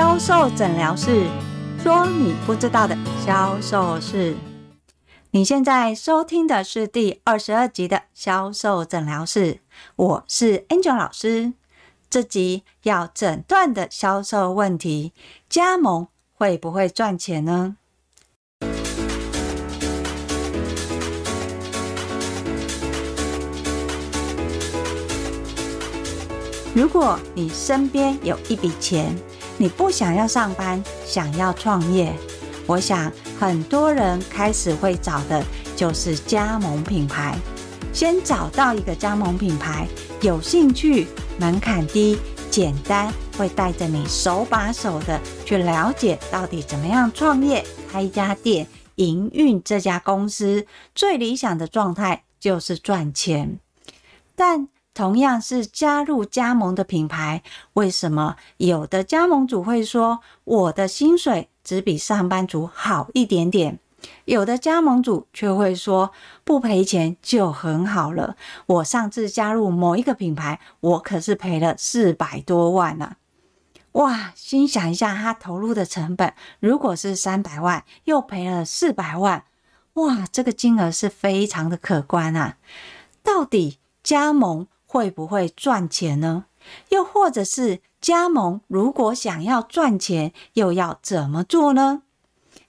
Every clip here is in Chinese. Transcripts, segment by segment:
销售诊疗室说你不知道的销售事。你现在收听的是第二十二集的销售诊疗室，我是 Angel 老师。这集要诊断的销售问题：加盟会不会赚钱呢？如果你身边有一笔钱，你不想要上班，想要创业，我想很多人开始会找的就是加盟品牌。先找到一个加盟品牌，有兴趣，门槛低，简单，会带着你手把手的去了解到底怎么样创业，开一家店，营运这家公司。最理想的状态就是赚钱，但。同样是加入加盟的品牌，为什么有的加盟主会说我的薪水只比上班族好一点点？有的加盟主却会说不赔钱就很好了。我上次加入某一个品牌，我可是赔了四百多万呢！哇，心想一下，他投入的成本如果是三百万，又赔了四百万，哇，这个金额是非常的可观啊！到底加盟会不会赚钱呢？又或者是加盟，如果想要赚钱，又要怎么做呢？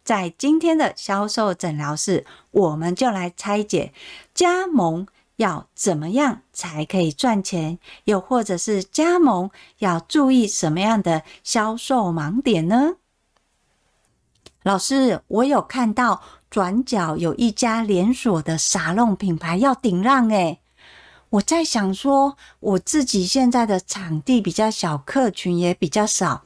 在今天的销售诊疗室，我们就来拆解加盟要怎么样才可以赚钱，又或者是加盟要注意什么样的销售盲点呢？老师，我有看到转角有一家连锁的沙龙品牌要顶让诶。我在想说，我自己现在的场地比较小，客群也比较少，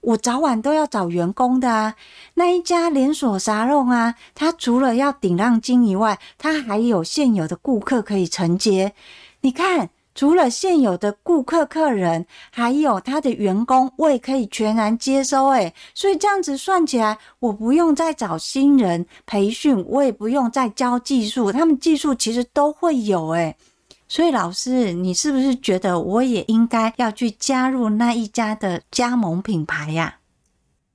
我早晚都要找员工的啊。那一家连锁沙龙啊，它除了要顶让金以外，它还有现有的顾客可以承接。你看，除了现有的顾客客人，还有他的员工，我也可以全然接收。诶，所以这样子算起来，我不用再找新人培训，我也不用再教技术，他们技术其实都会有。诶。所以，老师，你是不是觉得我也应该要去加入那一家的加盟品牌呀？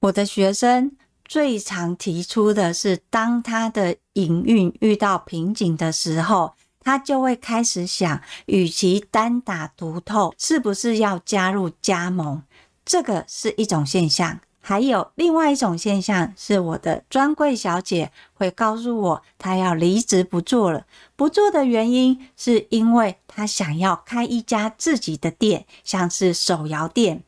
我的学生最常提出的是，当他的营运遇到瓶颈的时候，他就会开始想，与其单打独斗，是不是要加入加盟？这个是一种现象。还有另外一种现象，是我的专柜小姐会告诉我，她要离职不做了。不做的原因，是因为她想要开一家自己的店，像是手摇店。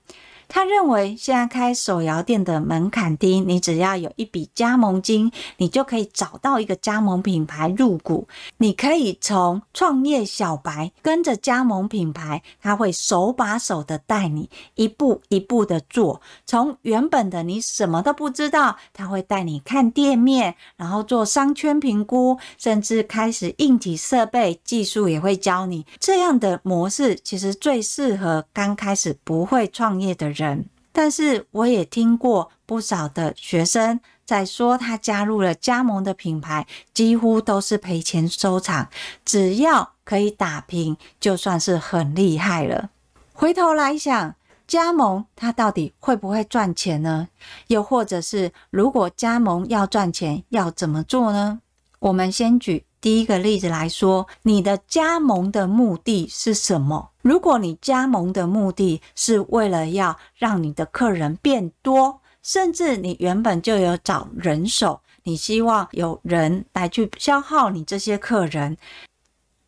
他认为现在开手摇店的门槛低，你只要有一笔加盟金，你就可以找到一个加盟品牌入股。你可以从创业小白跟着加盟品牌，他会手把手的带你一步一步的做。从原本的你什么都不知道，他会带你看店面，然后做商圈评估，甚至开始硬体设备技术也会教你。这样的模式其实最适合刚开始不会创业的人。人，但是我也听过不少的学生在说，他加入了加盟的品牌，几乎都是赔钱收场。只要可以打平，就算是很厉害了。回头来想，加盟它到底会不会赚钱呢？又或者是如果加盟要赚钱，要怎么做呢？我们先举。第一个例子来说，你的加盟的目的是什么？如果你加盟的目的是为了要让你的客人变多，甚至你原本就有找人手，你希望有人来去消耗你这些客人。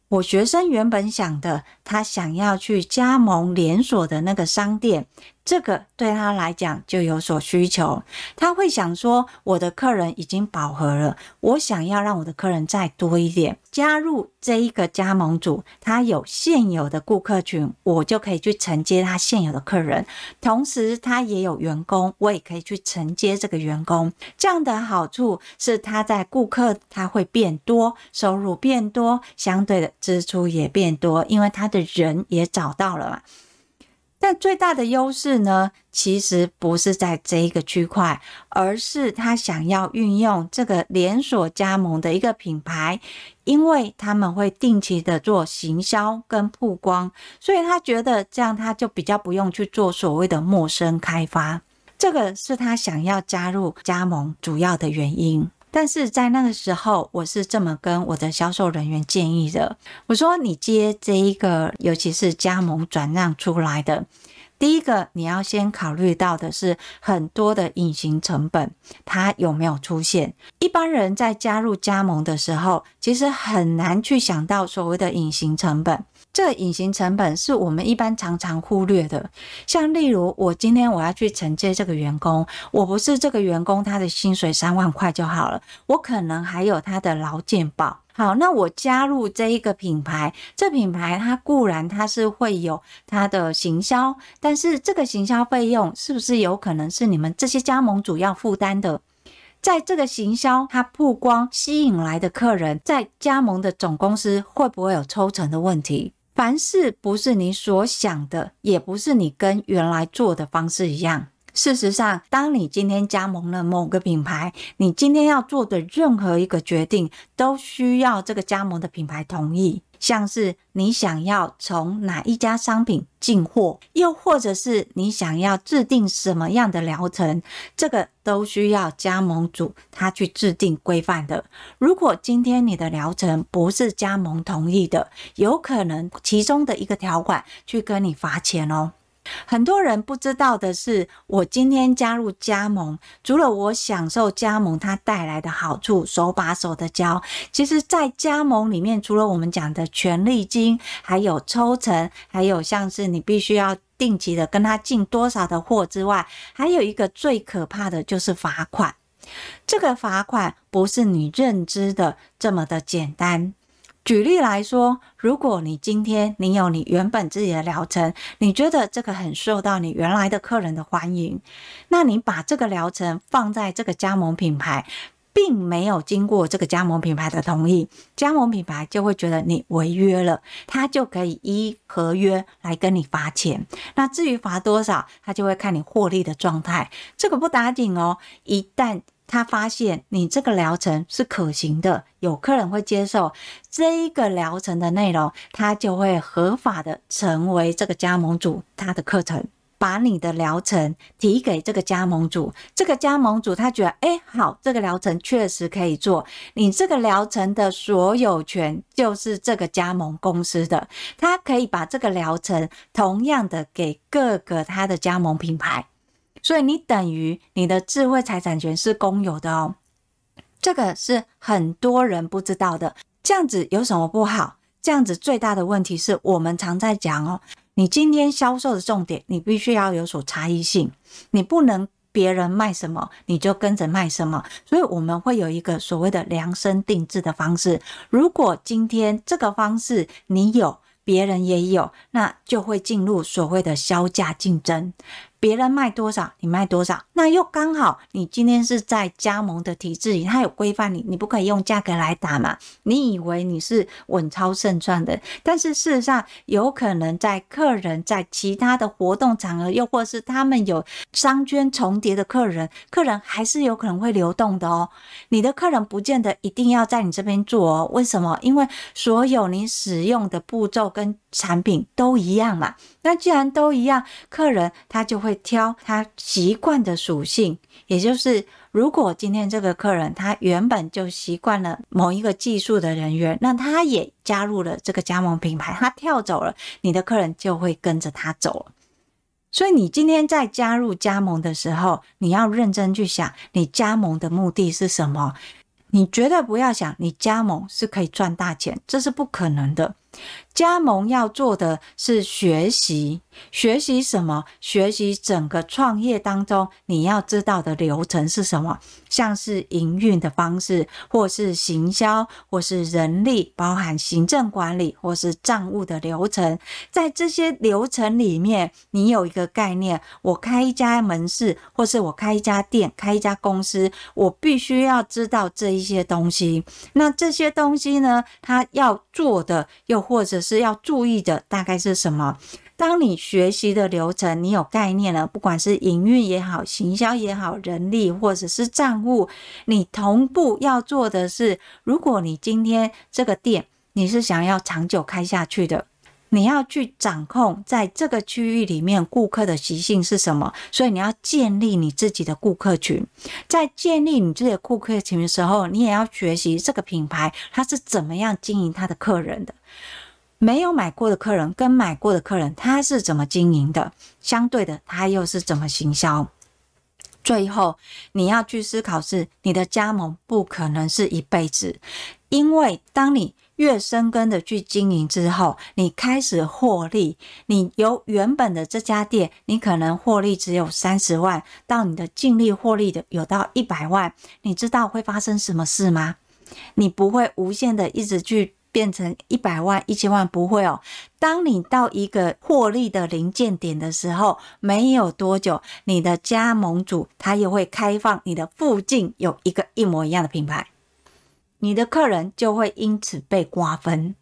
我学生原本想的，他想要去加盟连锁的那个商店。这个对他来讲就有所需求，他会想说：我的客人已经饱和了，我想要让我的客人再多一点。加入这一个加盟组，他有现有的顾客群，我就可以去承接他现有的客人，同时他也有员工，我也可以去承接这个员工。这样的好处是他在顾客他会变多，收入变多，相对的支出也变多，因为他的人也找到了嘛。但最大的优势呢，其实不是在这一个区块，而是他想要运用这个连锁加盟的一个品牌，因为他们会定期的做行销跟曝光，所以他觉得这样他就比较不用去做所谓的陌生开发。这个是他想要加入加盟主要的原因。但是在那个时候，我是这么跟我的销售人员建议的：我说，你接这一个，尤其是加盟转让出来的。第一个，你要先考虑到的是很多的隐形成本，它有没有出现？一般人在加入加盟的时候，其实很难去想到所谓的隐形成本。这隐形成本是我们一般常常忽略的。像例如，我今天我要去承接这个员工，我不是这个员工他的薪水三万块就好了，我可能还有他的劳健保。好，那我加入这一个品牌，这品牌它固然它是会有它的行销，但是这个行销费用是不是有可能是你们这些加盟主要负担的？在这个行销它曝光吸引来的客人，在加盟的总公司会不会有抽成的问题？凡事不是你所想的，也不是你跟原来做的方式一样。事实上，当你今天加盟了某个品牌，你今天要做的任何一个决定，都需要这个加盟的品牌同意。像是你想要从哪一家商品进货，又或者是你想要制定什么样的疗程，这个都需要加盟主他去制定规范的。如果今天你的疗程不是加盟同意的，有可能其中的一个条款去跟你罚钱哦。很多人不知道的是，我今天加入加盟，除了我享受加盟它带来的好处，手把手的教，其实，在加盟里面，除了我们讲的权利金，还有抽成，还有像是你必须要定期的跟他进多少的货之外，还有一个最可怕的就是罚款。这个罚款不是你认知的这么的简单。举例来说，如果你今天你有你原本自己的疗程，你觉得这个很受到你原来的客人的欢迎，那你把这个疗程放在这个加盟品牌，并没有经过这个加盟品牌的同意，加盟品牌就会觉得你违约了，他就可以依合约来跟你罚钱。那至于罚多少，他就会看你获利的状态，这个不打紧哦。一旦他发现你这个疗程是可行的，有客人会接受这一个疗程的内容，他就会合法的成为这个加盟主，他的课程，把你的疗程提给这个加盟主，这个加盟主他觉得，哎，好，这个疗程确实可以做，你这个疗程的所有权就是这个加盟公司的，他可以把这个疗程同样的给各个他的加盟品牌。所以你等于你的智慧财产权是公有的哦，这个是很多人不知道的。这样子有什么不好？这样子最大的问题是我们常在讲哦，你今天销售的重点，你必须要有所差异性，你不能别人卖什么你就跟着卖什么。所以我们会有一个所谓的量身定制的方式。如果今天这个方式你有，别人也有，那就会进入所谓的削价竞争。别人卖多少，你卖多少，那又刚好你今天是在加盟的体制里，他有规范你，你不可以用价格来打嘛？你以为你是稳操胜券的，但是事实上有可能在客人在其他的活动场合，又或是他们有商圈重叠的客人，客人还是有可能会流动的哦。你的客人不见得一定要在你这边做哦，为什么？因为所有你使用的步骤跟产品都一样嘛。那既然都一样，客人他就会会挑他习惯的属性，也就是如果今天这个客人他原本就习惯了某一个技术的人员，那他也加入了这个加盟品牌，他跳走了，你的客人就会跟着他走了。所以你今天在加入加盟的时候，你要认真去想，你加盟的目的是什么？你绝对不要想你加盟是可以赚大钱，这是不可能的。加盟要做的是学习，学习什么？学习整个创业当中你要知道的流程是什么？像是营运的方式，或是行销，或是人力，包含行政管理，或是账务的流程。在这些流程里面，你有一个概念：我开一家门市，或是我开一家店，开一家公司，我必须要知道这一些东西。那这些东西呢，它要做的又或者是要注意的大概是什么？当你学习的流程，你有概念了，不管是营运也好，行销也好，人力或者是账务，你同步要做的是，如果你今天这个店你是想要长久开下去的，你要去掌控在这个区域里面顾客的习性是什么，所以你要建立你自己的顾客群。在建立你自己的顾客群的时候，你也要学习这个品牌它是怎么样经营它的客人的。没有买过的客人跟买过的客人，他是怎么经营的？相对的，他又是怎么行销？最后，你要去思考是你的加盟不可能是一辈子，因为当你越深耕的去经营之后，你开始获利，你由原本的这家店，你可能获利只有三十万，到你的净利获利的有到一百万，你知道会发生什么事吗？你不会无限的一直去变成一百万、一千万，不会哦。当你到一个获利的临界点的时候，没有多久，你的加盟主他也会开放你的附近有一个一模一样的品牌。你的客人就会因此被瓜分，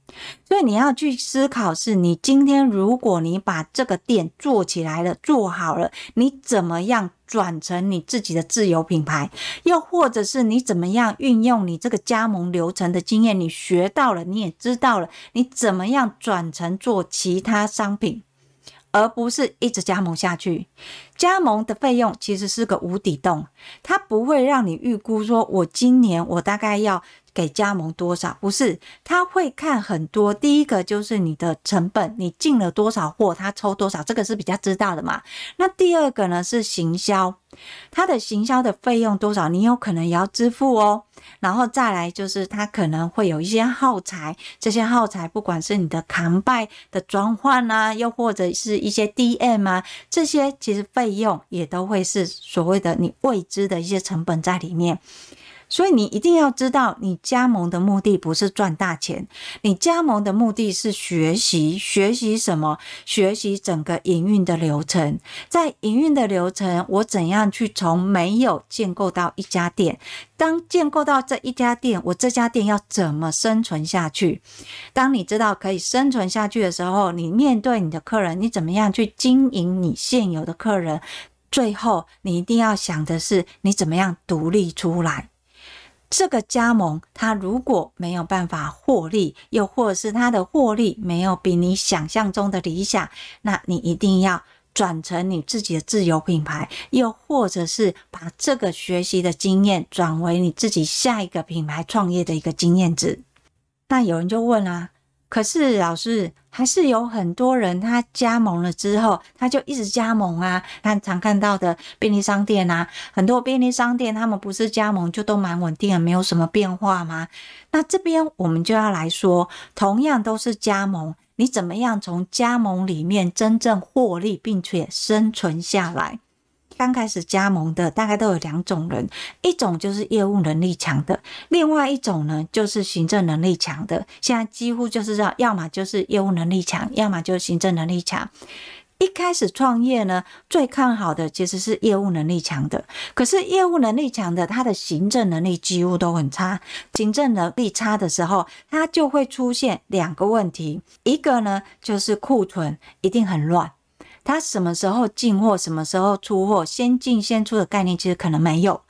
所以你要去思考：是你今天如果你把这个店做起来了、做好了，你怎么样转成你自己的自有品牌？又或者是你怎么样运用你这个加盟流程的经验？你学到了，你也知道了，你怎么样转成做其他商品？而不是一直加盟下去，加盟的费用其实是个无底洞，它不会让你预估说，我今年我大概要给加盟多少，不是，他会看很多。第一个就是你的成本，你进了多少货，他抽多少，这个是比较知道的嘛。那第二个呢是行销，他的行销的费用多少，你有可能也要支付哦。然后再来就是，它可能会有一些耗材，这些耗材不管是你的扛拜的转换啊，又或者是一些 DM 啊，这些其实费用也都会是所谓的你未知的一些成本在里面。所以你一定要知道，你加盟的目的不是赚大钱，你加盟的目的是学习。学习什么？学习整个营运的流程。在营运的流程，我怎样去从没有建构到一家店？当建构到这一家店，我这家店要怎么生存下去？当你知道可以生存下去的时候，你面对你的客人，你怎么样去经营你现有的客人？最后，你一定要想的是，你怎么样独立出来。这个加盟，它如果没有办法获利，又或者是它的获利没有比你想象中的理想，那你一定要转成你自己的自有品牌，又或者是把这个学习的经验转为你自己下一个品牌创业的一个经验值。那有人就问啦。可是老师还是有很多人，他加盟了之后，他就一直加盟啊。看常看到的便利商店啊，很多便利商店他们不是加盟就都蛮稳定的，没有什么变化吗？那这边我们就要来说，同样都是加盟，你怎么样从加盟里面真正获利，并且生存下来？刚开始加盟的大概都有两种人，一种就是业务能力强的，另外一种呢就是行政能力强的。现在几乎就是这样，要么就是业务能力强，要么就是行政能力强。一开始创业呢，最看好的其实是业务能力强的，可是业务能力强的，他的行政能力几乎都很差。行政能力差的时候，他就会出现两个问题，一个呢就是库存一定很乱。他什么时候进货，什么时候出货，先进先出的概念其实可能没有。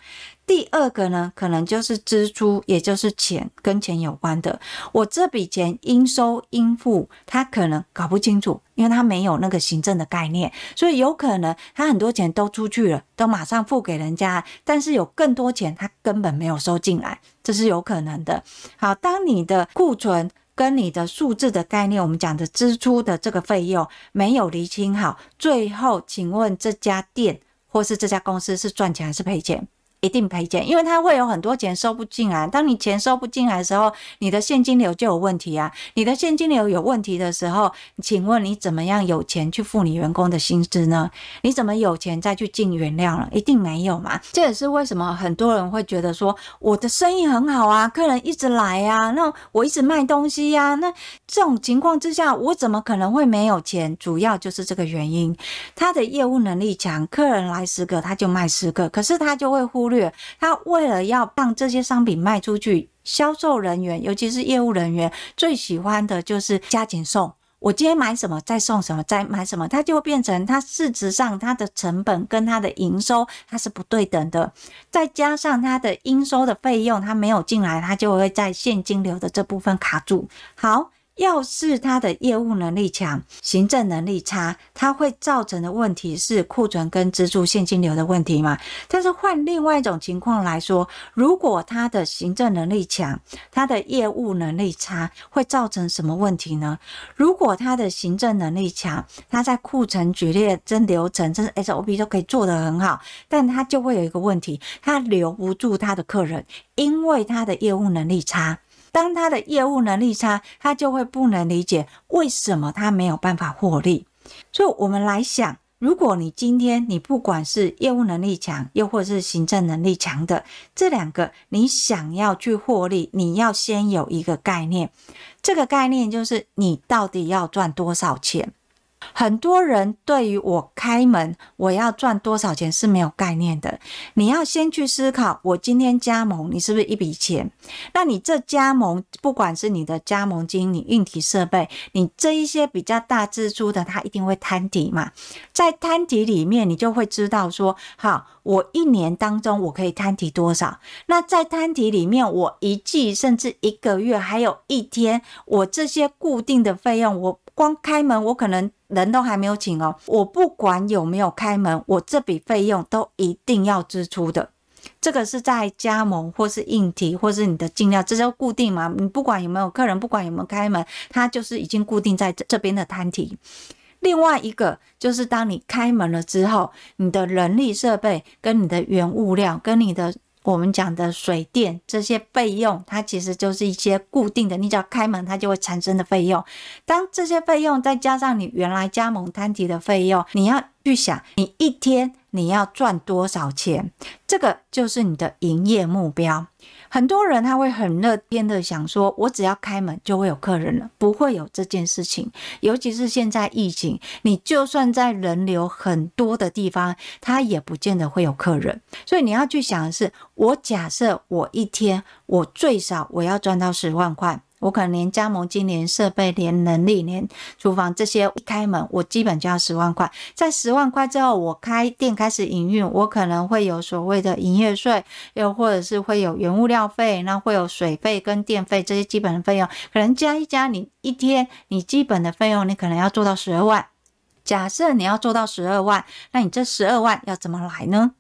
第二个呢，可能就是支出，也就是钱跟钱有关的。我这笔钱应收应付，他可能搞不清楚，因为他没有那个行政的概念，所以有可能他很多钱都出去了，都马上付给人家，但是有更多钱他根本没有收进来，这是有可能的。好，当你的库存。跟你的数字的概念，我们讲的支出的这个费用没有厘清好，最后请问这家店或是这家公司是赚钱还是赔钱？一定赔钱，因为它会有很多钱收不进来。当你钱收不进来的时候，你的现金流就有问题啊！你的现金流有问题的时候，请问你怎么样有钱去付你员工的薪资呢？你怎么有钱再去进原料了？一定没有嘛！这也是为什么很多人会觉得说，我的生意很好啊，客人一直来啊，那我一直卖东西呀，那这种情况之下，我怎么可能会没有钱？主要就是这个原因，他的业务能力强，客人来十个他就卖十个，可是他就会忽。略他为了要让这些商品卖出去，销售人员尤其是业务人员最喜欢的就是加减送。我今天买什么再送什么，再买什么，它就会变成它市值上它的成本跟它的营收它是不对等的。再加上它的应收的费用它没有进来，它就会在现金流的这部分卡住。好。要是他的业务能力强，行政能力差，他会造成的问题是库存跟支出现金流的问题嘛？但是换另外一种情况来说，如果他的行政能力强，他的业务能力差，会造成什么问题呢？如果他的行政能力强，他在库存、举列、真流程、真 SOP 都可以做得很好，但他就会有一个问题，他留不住他的客人，因为他的业务能力差。当他的业务能力差，他就会不能理解为什么他没有办法获利。所以，我们来想，如果你今天你不管是业务能力强，又或是行政能力强的这两个，你想要去获利，你要先有一个概念，这个概念就是你到底要赚多少钱。很多人对于我开门，我要赚多少钱是没有概念的。你要先去思考，我今天加盟，你是不是一笔钱？那你这加盟，不管是你的加盟金、你硬体设备，你这一些比较大支出的，它一定会摊提嘛。在摊提里面，你就会知道说，好，我一年当中我可以摊提多少？那在摊提里面，我一季甚至一个月，还有一天，我这些固定的费用，我。光开门，我可能人都还没有请哦。我不管有没有开门，我这笔费用都一定要支出的。这个是在加盟或是硬体或是你的进料，这叫固定嘛。你不管有没有客人，不管有没有开门，它就是已经固定在这这边的摊提。另外一个就是当你开门了之后，你的人力设备跟你的原物料跟你的。我们讲的水电这些费用，它其实就是一些固定的，你只要开门，它就会产生的费用。当这些费用再加上你原来加盟摊提的费用，你要去想，你一天你要赚多少钱，这个就是你的营业目标。很多人他会很乐天的想说，我只要开门就会有客人了，不会有这件事情。尤其是现在疫情，你就算在人流很多的地方，他也不见得会有客人。所以你要去想的是，我假设我一天我最少我要赚到十万块。我可能连加盟金、连设备、连能力、连厨房这些一开门，我基本就要十万块。在十万块之后，我开店开始营运，我可能会有所谓的营业税，又或者是会有原物料费，那会有水费跟电费这些基本的费用，可能加一加，你一天你基本的费用，你可能要做到十二万。假设你要做到十二万，那你这十二万要怎么来呢？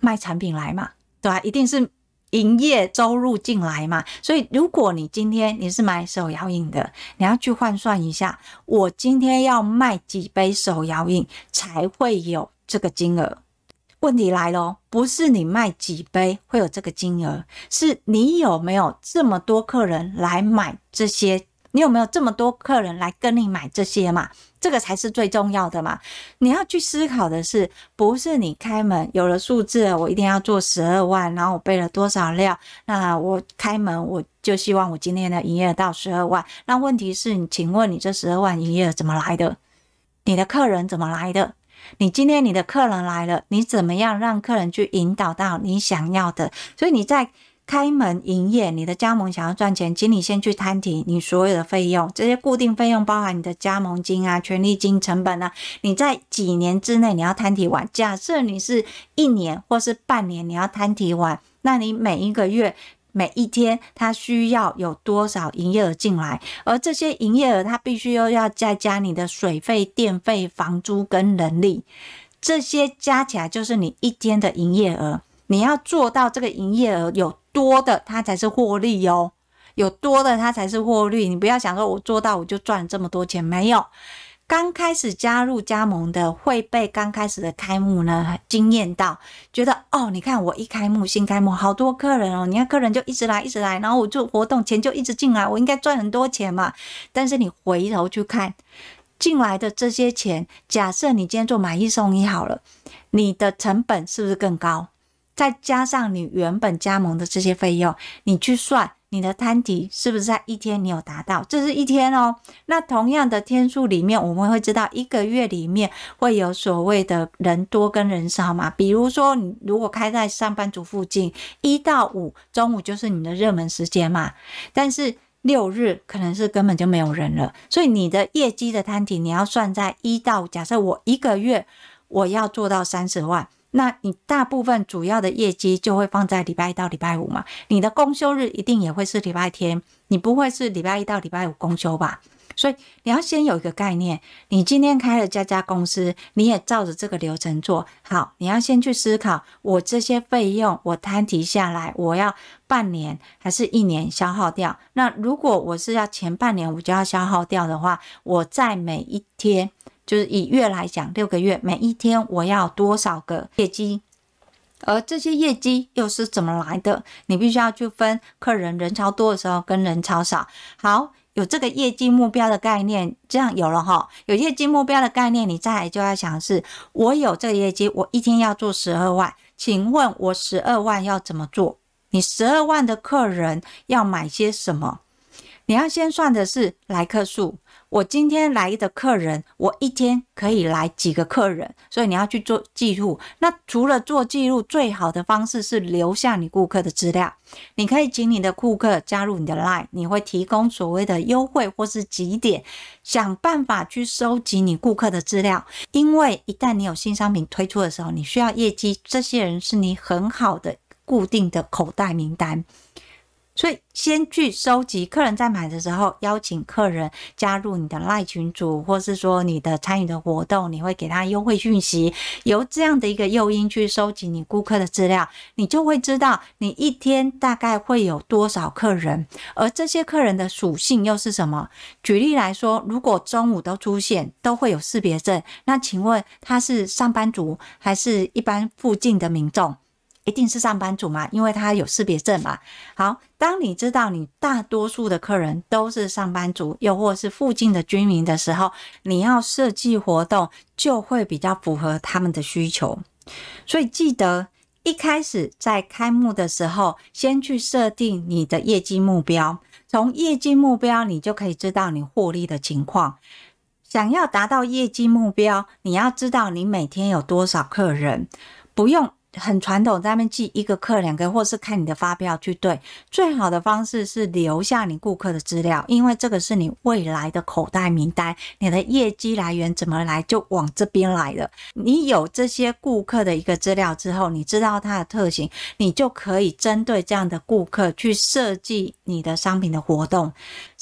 卖产品来嘛，对吧？一定是。营业收入进来嘛，所以如果你今天你是买手摇饮的，你要去换算一下，我今天要卖几杯手摇饮才会有这个金额？问题来了，不是你卖几杯会有这个金额，是你有没有这么多客人来买这些？你有没有这么多客人来跟你买这些嘛？这个才是最重要的嘛。你要去思考的是，不是你开门有了数字，我一定要做十二万，然后我备了多少料，那我开门我就希望我今天的营业额到十二万。那问题是你，请问你这十二万营业额怎么来的？你的客人怎么来的？你今天你的客人来了，你怎么样让客人去引导到你想要的？所以你在。开门营业，你的加盟想要赚钱，请你先去摊提你所有的费用，这些固定费用包含你的加盟金啊、权利金、成本啊，你在几年之内你要摊提完。假设你是一年或是半年，你要摊提完，那你每一个月、每一天，它需要有多少营业额进来？而这些营业额，它必须又要再加你的水费、电费、房租跟人力，这些加起来就是你一天的营业额。你要做到这个营业额有多的，它才是获利哦。有多的，它才是获利。你不要想说，我做到我就赚这么多钱，没有。刚开始加入加盟的，会被刚开始的开幕呢惊艳到，觉得哦，你看我一开幕新开幕，好多客人哦，你看客人就一直来一直来，然后我做活动钱就一直进来，我应该赚很多钱嘛。但是你回头去看进来的这些钱，假设你今天做买一送一好了，你的成本是不是更高？再加上你原本加盟的这些费用，你去算你的摊底是不是在一天你有达到？这是一天哦。那同样的天数里面，我们会知道一个月里面会有所谓的人多跟人少嘛。比如说，你如果开在上班族附近，一到五中午就是你的热门时间嘛。但是六日可能是根本就没有人了，所以你的业绩的摊底你要算在一到。假设我一个月我要做到三十万。那你大部分主要的业绩就会放在礼拜一到礼拜五嘛，你的公休日一定也会是礼拜天，你不会是礼拜一到礼拜五公休吧？所以你要先有一个概念，你今天开了这家公司，你也照着这个流程做好。你要先去思考，我这些费用我摊提下来，我要半年还是一年消耗掉？那如果我是要前半年我就要消耗掉的话，我在每一天，就是以月来讲，六个月每一天我要多少个业绩？而这些业绩又是怎么来的？你必须要去分客人人潮多的时候跟人潮少。好。有这个业绩目标的概念，这样有了哈，有业绩目标的概念，你再来就要想是，我有这个业绩，我一天要做十二万，请问我十二万要怎么做？你十二万的客人要买些什么？你要先算的是来客数。我今天来的客人，我一天可以来几个客人，所以你要去做记录。那除了做记录，最好的方式是留下你顾客的资料。你可以请你的顾客加入你的 Line，你会提供所谓的优惠或是几点，想办法去收集你顾客的资料。因为一旦你有新商品推出的时候，你需要业绩，这些人是你很好的固定的口袋名单。所以，先去收集客人在买的时候，邀请客人加入你的赖群组，或是说你的参与的活动，你会给他优惠讯息。由这样的一个诱因去收集你顾客的资料，你就会知道你一天大概会有多少客人，而这些客人的属性又是什么？举例来说，如果中午都出现，都会有识别证，那请问他是上班族还是一般附近的民众？一定是上班族嘛，因为他有识别证嘛。好，当你知道你大多数的客人都是上班族，又或是附近的居民的时候，你要设计活动就会比较符合他们的需求。所以记得一开始在开幕的时候，先去设定你的业绩目标。从业绩目标，你就可以知道你获利的情况。想要达到业绩目标，你要知道你每天有多少客人，不用。很传统，在那边记一个客两个，或是看你的发票去对。最好的方式是留下你顾客的资料，因为这个是你未来的口袋名单。你的业绩来源怎么来，就往这边来的。你有这些顾客的一个资料之后，你知道它的特性，你就可以针对这样的顾客去设计你的商品的活动。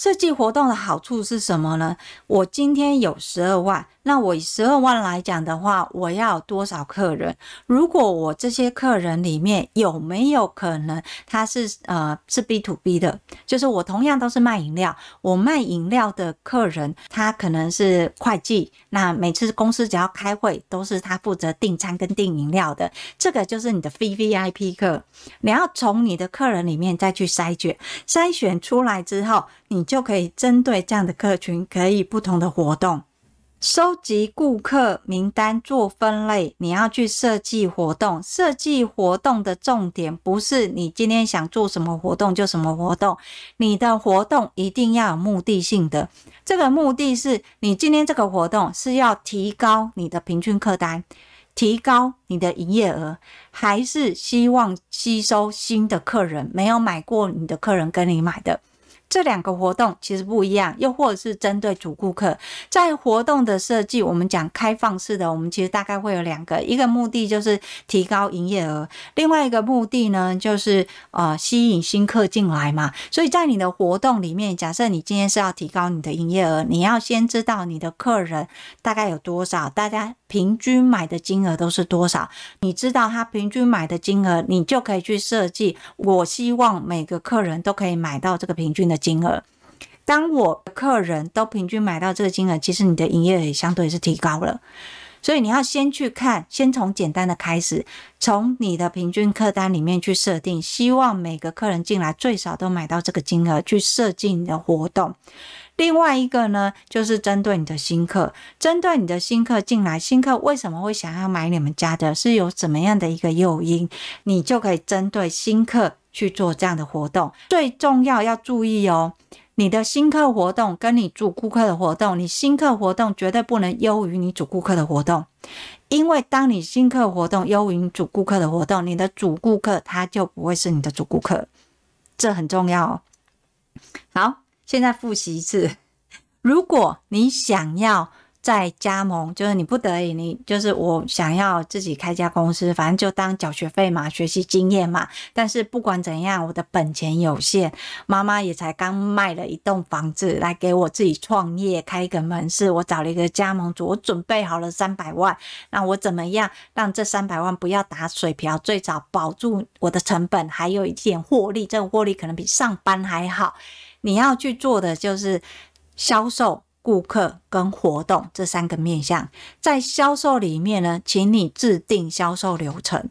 设计活动的好处是什么呢？我今天有十二万。那我以十二万来讲的话，我要多少客人？如果我这些客人里面有没有可能他是呃是 B to B 的，就是我同样都是卖饮料，我卖饮料的客人他可能是会计，那每次公司只要开会都是他负责订餐跟订饮料的，这个就是你的 VVIP 客。你要从你的客人里面再去筛选，筛选出来之后，你就可以针对这样的客群，可以不同的活动。收集顾客名单做分类，你要去设计活动。设计活动的重点不是你今天想做什么活动就什么活动，你的活动一定要有目的性的。这个目的是你今天这个活动是要提高你的平均客单，提高你的营业额，还是希望吸收新的客人，没有买过你的客人跟你买的。这两个活动其实不一样，又或者是针对主顾客，在活动的设计，我们讲开放式的，我们其实大概会有两个，一个目的就是提高营业额，另外一个目的呢就是呃吸引新客进来嘛。所以在你的活动里面，假设你今天是要提高你的营业额，你要先知道你的客人大概有多少，大家平均买的金额都是多少，你知道他平均买的金额，你就可以去设计。我希望每个客人都可以买到这个平均的金额，当我客人都平均买到这个金额，其实你的营业额相对是提高了。所以你要先去看，先从简单的开始，从你的平均客单里面去设定，希望每个客人进来最少都买到这个金额，去设计你的活动。另外一个呢，就是针对你的新客，针对你的新客进来，新客为什么会想要买你们家的，是有怎么样的一个诱因，你就可以针对新客。去做这样的活动，最重要要注意哦，你的新客活动跟你主顾客的活动，你新客活动绝对不能优于你主顾客的活动，因为当你新客活动优于主顾客的活动，你的主顾客他就不会是你的主顾客，这很重要哦。好，现在复习一次，如果你想要再加盟，就是你不得已，你就是我想要自己开家公司，反正就当缴学费嘛，学习经验嘛。但是不管怎样，我的本钱有限，妈妈也才刚卖了一栋房子来给我自己创业，开一个门市。我找了一个加盟主，我准备好了三百万，那我怎么样让这三百万不要打水漂？最早保住我的成本，还有一点获利，这个获利可能比上班还好。你要去做的就是销售。顾客跟活动这三个面向，在销售里面呢，请你制定销售流程。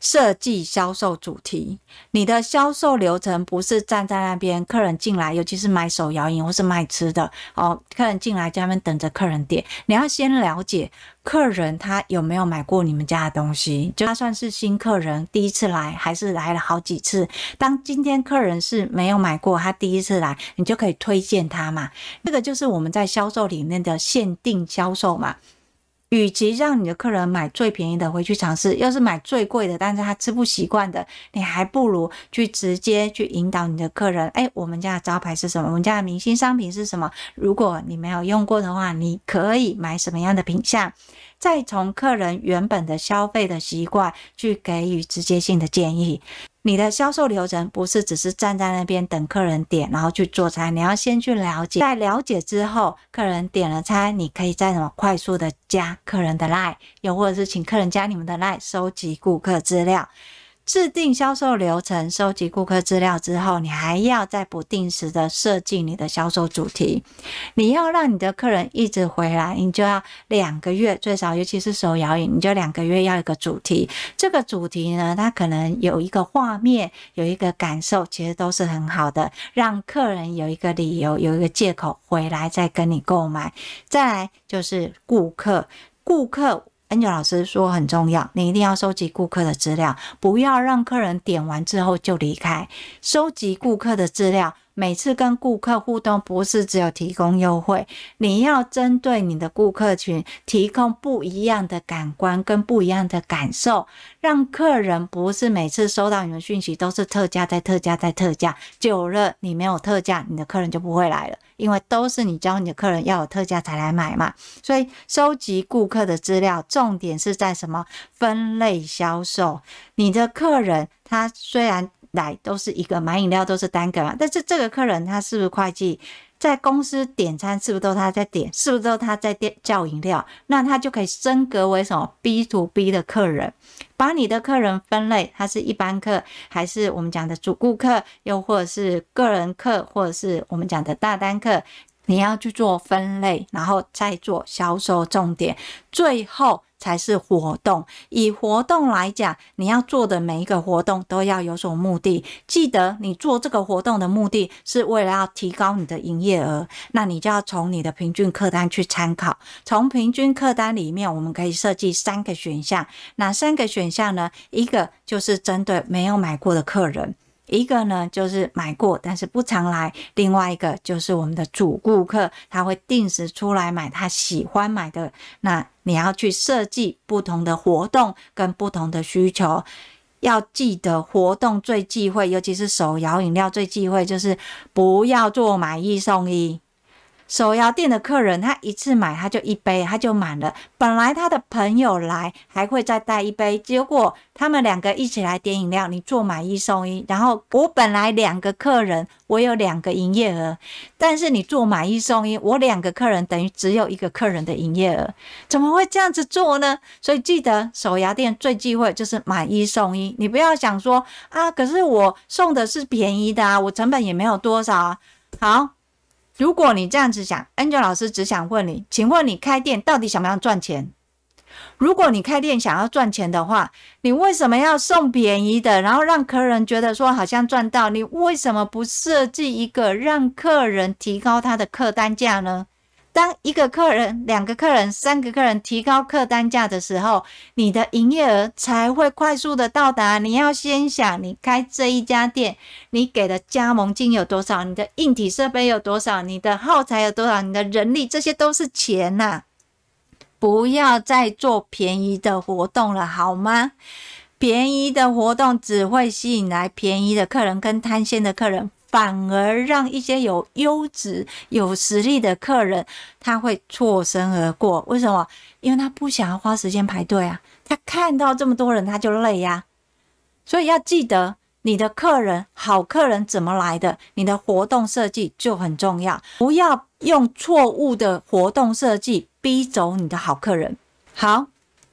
设计销售主题，你的销售流程不是站在那边，客人进来，尤其是买手摇饮或是卖吃的哦，客人进来在那边等着客人点，你要先了解客人他有没有买过你们家的东西，就他算是新客人，第一次来还是来了好几次。当今天客人是没有买过，他第一次来，你就可以推荐他嘛，这个就是我们在销售里面的限定销售嘛。与其让你的客人买最便宜的回去尝试，要是买最贵的，但是他吃不习惯的，你还不如去直接去引导你的客人。哎，我们家的招牌是什么？我们家的明星商品是什么？如果你没有用过的话，你可以买什么样的品相？再从客人原本的消费的习惯去给予直接性的建议。你的销售流程不是只是站在那边等客人点，然后去做餐。你要先去了解，在了解之后，客人点了餐，你可以再怎么快速的加客人的 line，又或者是请客人加你们的 line，收集顾客资料。制定销售流程，收集顾客资料之后，你还要再不定时的设计你的销售主题。你要让你的客人一直回来，你就要两个月最少，尤其是手摇椅，你就两个月要一个主题。这个主题呢，它可能有一个画面，有一个感受，其实都是很好的，让客人有一个理由，有一个借口回来再跟你购买。再来就是顾客，顾客。Angel 老师说很重要，你一定要收集顾客的资料，不要让客人点完之后就离开。收集顾客的资料，每次跟顾客互动不是只有提供优惠，你要针对你的顾客群提供不一样的感官跟不一样的感受，让客人不是每次收到你的讯息都是特价再特价再特价，久了你没有特价，你的客人就不会来了。因为都是你教你的客人要有特价才来买嘛，所以收集顾客的资料，重点是在什么？分类销售。你的客人他虽然来都是一个买饮料都是单个嘛，但是这个客人他是不是会计？在公司点餐是不是都他在点？是不是都他在点叫饮料？那他就可以升格为什么 B to B 的客人，把你的客人分类，他是一般客，还是我们讲的主顾客，又或者是个人客，或者是我们讲的大单客？你要去做分类，然后再做销售重点，最后。才是活动。以活动来讲，你要做的每一个活动都要有所目的。记得你做这个活动的目的是为了要提高你的营业额，那你就要从你的平均客单去参考。从平均客单里面，我们可以设计三个选项。哪三个选项呢？一个就是针对没有买过的客人。一个呢，就是买过但是不常来；另外一个就是我们的主顾客，他会定时出来买他喜欢买的。那你要去设计不同的活动跟不同的需求，要记得活动最忌讳，尤其是手摇饮料最忌讳，就是不要做买一送一。手摇店的客人，他一次买他就一杯，他就满了。本来他的朋友来还会再带一杯，结果他们两个一起来点饮料，你做买一送一。然后我本来两个客人，我有两个营业额，但是你做买一送一，我两个客人等于只有一个客人的营业额，怎么会这样子做呢？所以记得手摇店最忌讳就是买一送一，你不要想说啊，可是我送的是便宜的啊，我成本也没有多少啊。好。如果你这样子想，Angel 老师只想问你，请问你开店到底想不想赚钱？如果你开店想要赚钱的话，你为什么要送便宜的，然后让客人觉得说好像赚到？你为什么不设计一个让客人提高他的客单价呢？当一个客人、两个客人、三个客人提高客单价的时候，你的营业额才会快速的到达。你要先想，你开这一家店，你给的加盟金有多少？你的硬体设备有多少？你的耗材有多少？你的人力，这些都是钱呐、不要再做便宜的活动了，好吗？便宜的活动只会吸引来便宜的客人跟贪心的客人。反而让一些有优质、有实力的客人他会错身而过。为什么？因为他不想要花时间排队啊，他看到这么多人他就累呀。所以要记得，你的客人好客人怎么来的，你的活动设计就很重要。不要用错误的活动设计逼走你的好客人。好。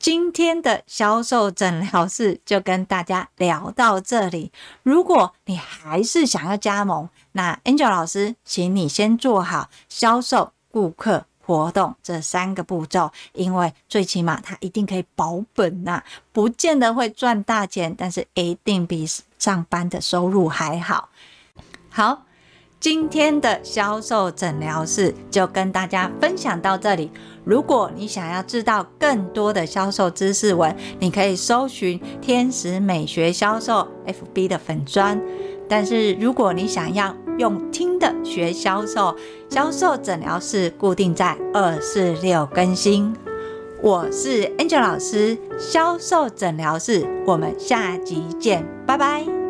今天的销售诊疗室就跟大家聊到这里。如果你还是想要加盟，那 Angel 老师，请你先做好销售、顾客、活动这三个步骤，因为最起码它一定可以保本呐、啊，不见得会赚大钱，但是一定比上班的收入还好。好，今天的销售诊疗室就跟大家分享到这里。如果你想要知道更多的销售知识文，你可以搜寻天使美学销售 FB 的粉专。但是如果你想要用听的学销售，销售诊疗室固定在二四六更新。我是 Angel 老师，销售诊疗室，我们下集见，拜拜。